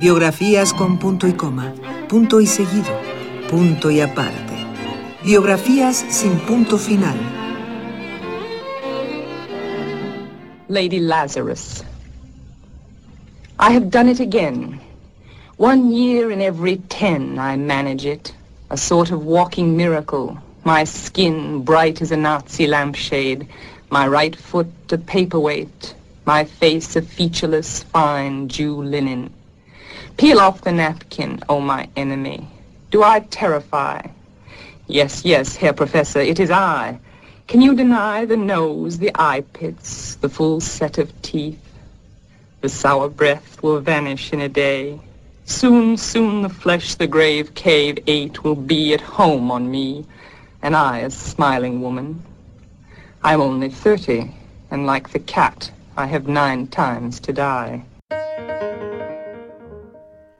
Biografías con punto y coma, punto y seguido, punto y aparte. Biografías sin punto final. Lady Lazarus. I have done it again. One year in every ten I manage it. A sort of walking miracle. My skin bright as a Nazi lampshade. My right foot a paperweight. My face a featureless, fine Jew linen. Peel off the napkin, O oh my enemy. Do I terrify? Yes, yes, Herr Professor, it is I. Can you deny the nose, the eye pits, the full set of teeth? The sour breath will vanish in a day. Soon, soon the flesh the grave cave ate will be at home on me, and I a smiling woman. I'm only thirty, and like the cat, I have nine times to die.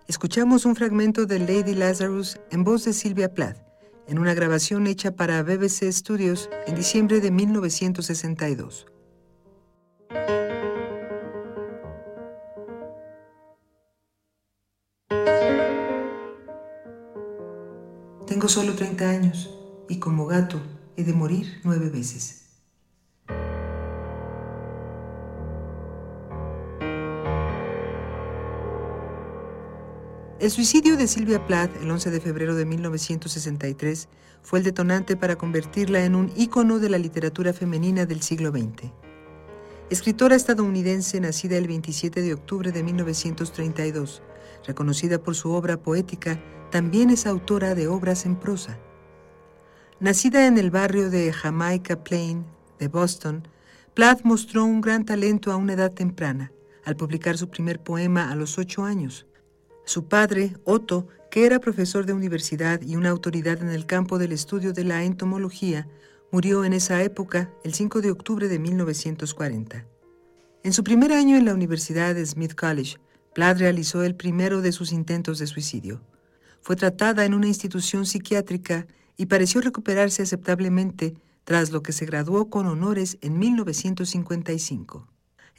Escuchamos un fragmento de Lady Lazarus en voz de Sylvia Plath, en una grabación hecha para BBC Studios en diciembre de 1962. Tengo solo 30 años y como gato he de morir nueve veces. El suicidio de Sylvia Plath el 11 de febrero de 1963 fue el detonante para convertirla en un ícono de la literatura femenina del siglo XX. Escritora estadounidense nacida el 27 de octubre de 1932, reconocida por su obra poética, también es autora de obras en prosa. Nacida en el barrio de Jamaica Plain de Boston, Plath mostró un gran talento a una edad temprana, al publicar su primer poema a los ocho años. Su padre, Otto, que era profesor de universidad y una autoridad en el campo del estudio de la entomología, murió en esa época, el 5 de octubre de 1940. En su primer año en la Universidad de Smith College, Plath realizó el primero de sus intentos de suicidio. Fue tratada en una institución psiquiátrica y pareció recuperarse aceptablemente, tras lo que se graduó con honores en 1955.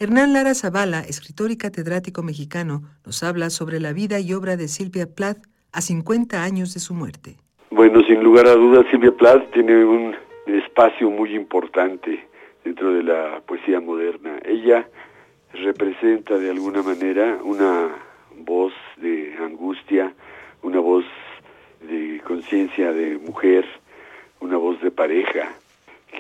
Hernán Lara Zavala, escritor y catedrático mexicano, nos habla sobre la vida y obra de Silvia Plath a 50 años de su muerte. Bueno, sin lugar a dudas, Silvia Plath tiene un espacio muy importante dentro de la poesía moderna. Ella representa de alguna manera una voz de angustia, una voz de conciencia de mujer, una voz de pareja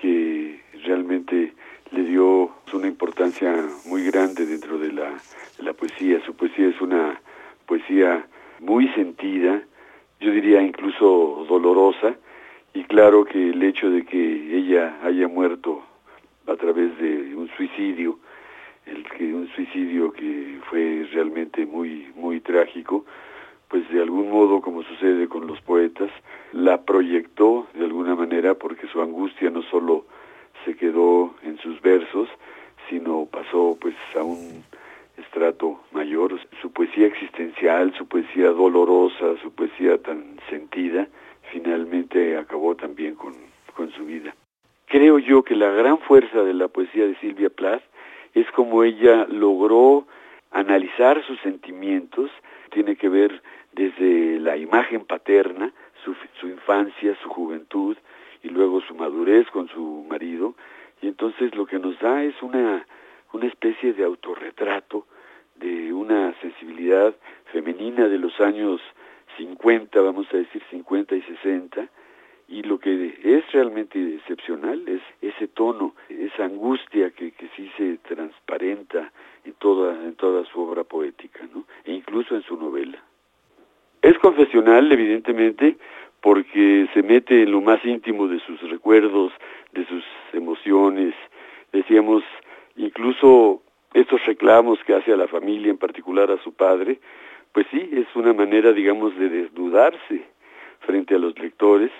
que realmente le dio una importancia muy grande dentro de la, poesía. Su poesía es una poesía muy sentida, yo diría incluso dolorosa, y claro que el hecho de que ella haya muerto a través de un suicidio, el que un suicidio que fue realmente muy muy trágico, pues de algún modo, como sucede con los poetas, la proyectó de alguna manera porque su angustia no solo se quedó en sus versos, sino pasó pues a un estrato mayor. Su poesía existencial, su poesía dolorosa, su poesía tan sentida, finalmente acabó también con, con su vida. Creo yo que la gran fuerza de la poesía de Silvia Plath es como ella logró analizar sus sentimientos, tiene que ver desde la imagen paterna, su, su infancia, su juventud, y luego su madurez con su marido, y entonces lo que nos da es una, una especie de autorretrato de una sensibilidad femenina de los años 50, vamos a decir 50 y 60, y lo que es realmente excepcional es ese tono, esa angustia que, que sí se transparenta en toda, en toda su obra poética, ¿no? e incluso en su novela. Es confesional, evidentemente, porque se mete en lo más íntimo de sus recuerdos, de sus emociones, decíamos, incluso estos reclamos que hace a la familia, en particular a su padre, pues sí, es una manera, digamos, de desnudarse frente a los lectores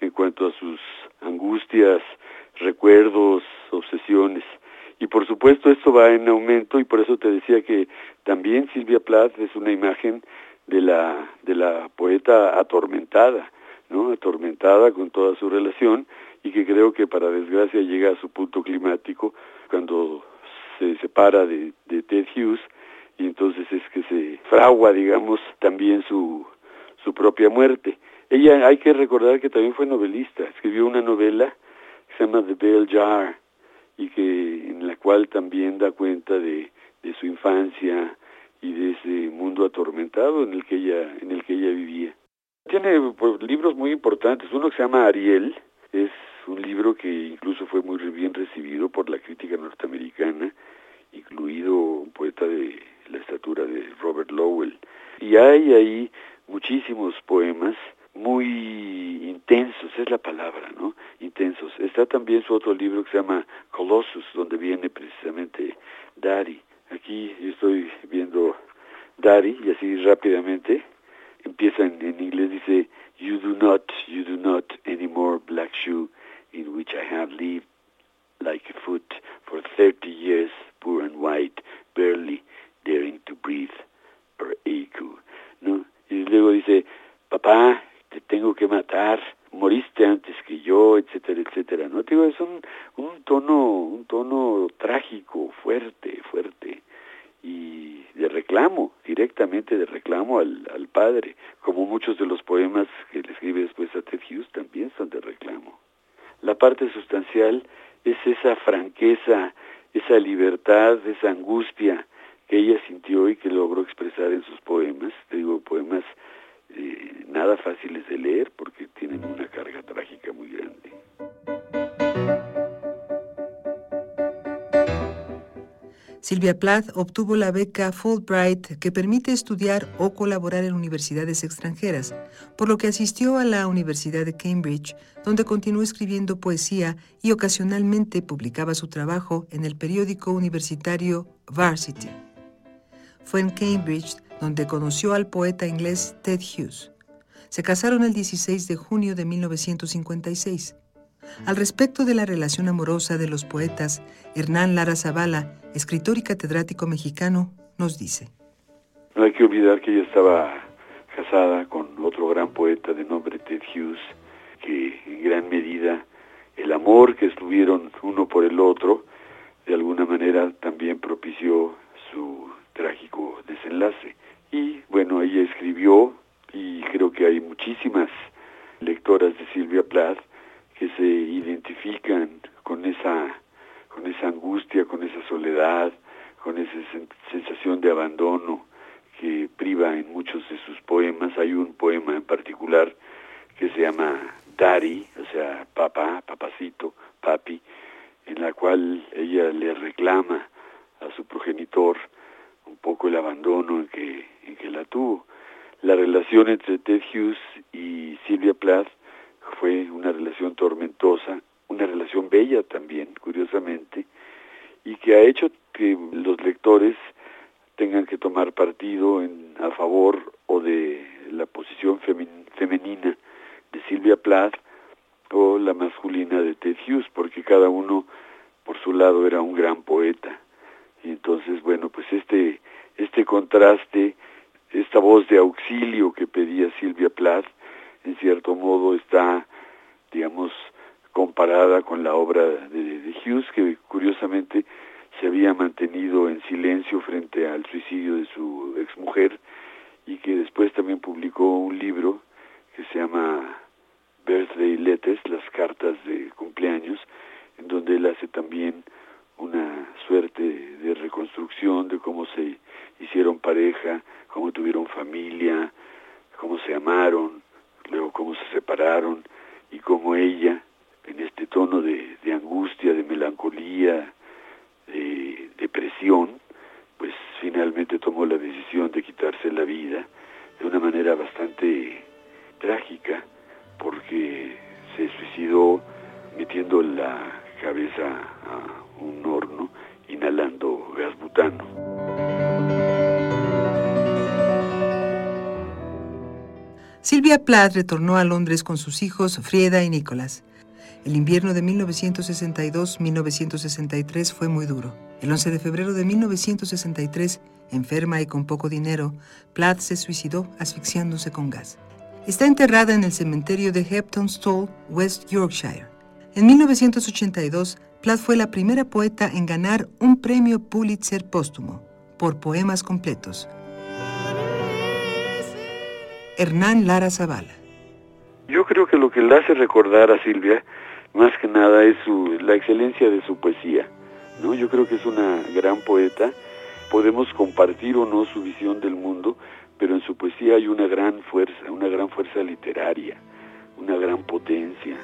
en cuanto a sus angustias, recuerdos, obsesiones. Y por supuesto esto va en aumento y por eso te decía que también Silvia Plath es una imagen de la, de la poeta atormentada, ¿no? atormentada con toda su relación y que creo que para desgracia llega a su punto climático cuando se separa de, de Ted Hughes y entonces es que se fragua, digamos, también su, su propia muerte. Ella, hay que recordar que también fue novelista, escribió una novela que se llama The Bell Jar, y que en la cual también da cuenta de, de su infancia y de ese mundo atormentado en el que ella, en el que ella vivía. Tiene pues, libros muy importantes, uno que se llama Ariel, es un libro que incluso fue muy bien recibido por la crítica norteamericana, incluido un poeta de la estatura de Robert Lowell. Y hay ahí muchísimos poemas muy intensos, es la palabra, ¿no? Intensos. Está también su otro libro que se llama Colossus, donde viene precisamente Dari. Aquí estoy viendo Dari y así rápidamente empieza en, inglés, dice, You do not, you do not anymore black shoe in which I have lived like a foot for thirty years, poor and white, barely daring to breathe or echo. ¿No? Y luego dice, papá, te tengo que matar, moriste antes que yo, etcétera, etcétera. ¿No? Digo, es un, un tono, un tono trágico, fuerte, fuerte de reclamo, directamente de reclamo al, al padre, como muchos de los poemas que le escribe después a Ted Hughes también son de reclamo. La parte sustancial es esa franqueza, esa libertad, esa angustia que ella sintió y que logró expresar en sus poemas, te digo, poemas eh, nada fáciles de leer porque tienen una carga Silvia Plath obtuvo la beca Fulbright que permite estudiar o colaborar en universidades extranjeras, por lo que asistió a la Universidad de Cambridge, donde continuó escribiendo poesía y ocasionalmente publicaba su trabajo en el periódico universitario Varsity. Fue en Cambridge donde conoció al poeta inglés Ted Hughes. Se casaron el 16 de junio de 1956. Al respecto de la relación amorosa de los poetas, Hernán Lara Zavala, escritor y catedrático mexicano, nos dice. No hay que olvidar que ella estaba casada con otro gran poeta de nombre Ted Hughes, que en gran medida el amor que estuvieron uno por el otro, de alguna manera también propició su trágico desenlace. Y bueno, ella escribió, y creo que hay muchísimas lectoras de Silvia Plath, que se identifican con esa, con esa angustia, con esa soledad, con esa sensación de abandono que priva en muchos de sus poemas. Hay un poema en particular que se llama Dari, o sea, papá, papacito, papi, en la cual ella le reclama a su progenitor un poco el abandono en que, en la tuvo. La relación entre Ted Hughes y Silvia Plath fue una relación tormentosa, una relación bella también, curiosamente, y que ha hecho que los lectores tengan que tomar partido en, a favor o de la posición femenina de Silvia Plath o la masculina de Ted Hughes, porque cada uno por su lado era un gran poeta. Y entonces, bueno, pues este, este contraste, esta voz de auxilio que pedía Silvia Plath, en cierto modo está, digamos, comparada con la obra de, Hughes, que curiosamente se había mantenido en silencio frente al suicidio de su exmujer y que después también publicó un libro que se llama Birthday Letters, las cartas de cumpleaños, en donde él hace también una suerte de reconstrucción de cómo se hicieron pareja, cómo tuvieron familia, cómo se amaron, luego cómo se separaron y cómo ella, en este tono de, angustia, de Silvia Plath retornó a Londres con sus hijos Frieda y Nicholas. El invierno de 1962-1963 fue muy duro. El 11 de febrero de 1963, enferma y con poco dinero, Plath se suicidó asfixiándose con gas. Está enterrada en el cementerio de Hepton Stall, West Yorkshire. En 1982, Plath fue la primera poeta en ganar un premio Pulitzer póstumo. por poemas completos. Hernán Lara Zavala. Yo creo que lo que le hace recordar a Silvia, más que nada, es su, la excelencia de su poesía. ¿no? Yo creo que es una gran poeta. Podemos compartir o no su visión del mundo, pero en su poesía hay una gran fuerza, una gran fuerza literaria, una gran potencia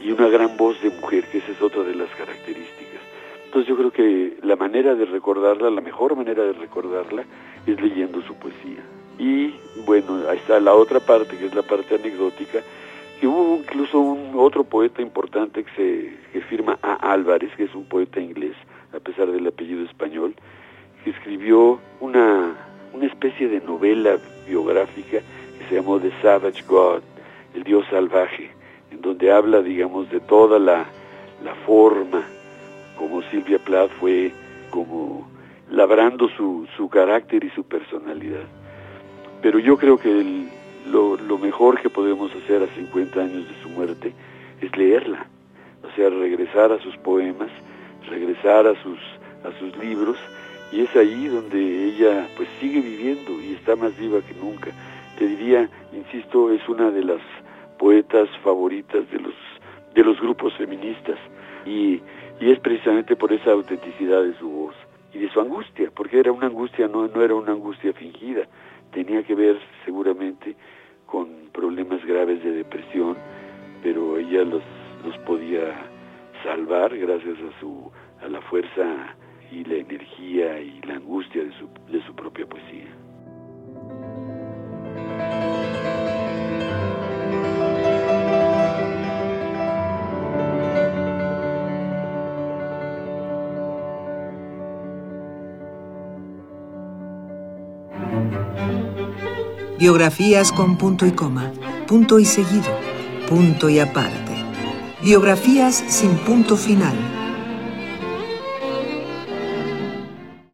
y una gran voz de mujer, que esa es otra de las características. Entonces yo creo que la manera de recordarla, la mejor manera de recordarla, es leyendo su poesía. Y bueno, ahí está la otra parte, que es la parte anecdótica, que hubo incluso un otro poeta importante que se que firma A. Álvarez, que es un poeta inglés, a pesar del apellido español, que escribió una, una especie de novela biográfica que se llamó The Savage God, el Dios salvaje, en donde habla, digamos, de toda la, la forma como Silvia Plath fue como labrando su, su carácter y su personalidad. Pero yo creo que lo, lo mejor que podemos hacer a 50 años de su muerte es leerla, o sea, regresar a sus poemas, regresar a sus, a sus libros, y es ahí donde ella pues sigue viviendo y está más viva que nunca. Te diría, insisto, es una de las poetas favoritas de los, de los grupos feministas y, y es precisamente por esa autenticidad de su voz y de su angustia, porque era una angustia, no, no era una angustia fingida, tenía que ver seguramente con problemas graves de depresión, pero ella los, los podía salvar gracias a su a la fuerza y la energía y la angustia de su, de su propia poesía. Biografías con punto y coma, punto y seguido, punto y aparte. Biografías sin punto final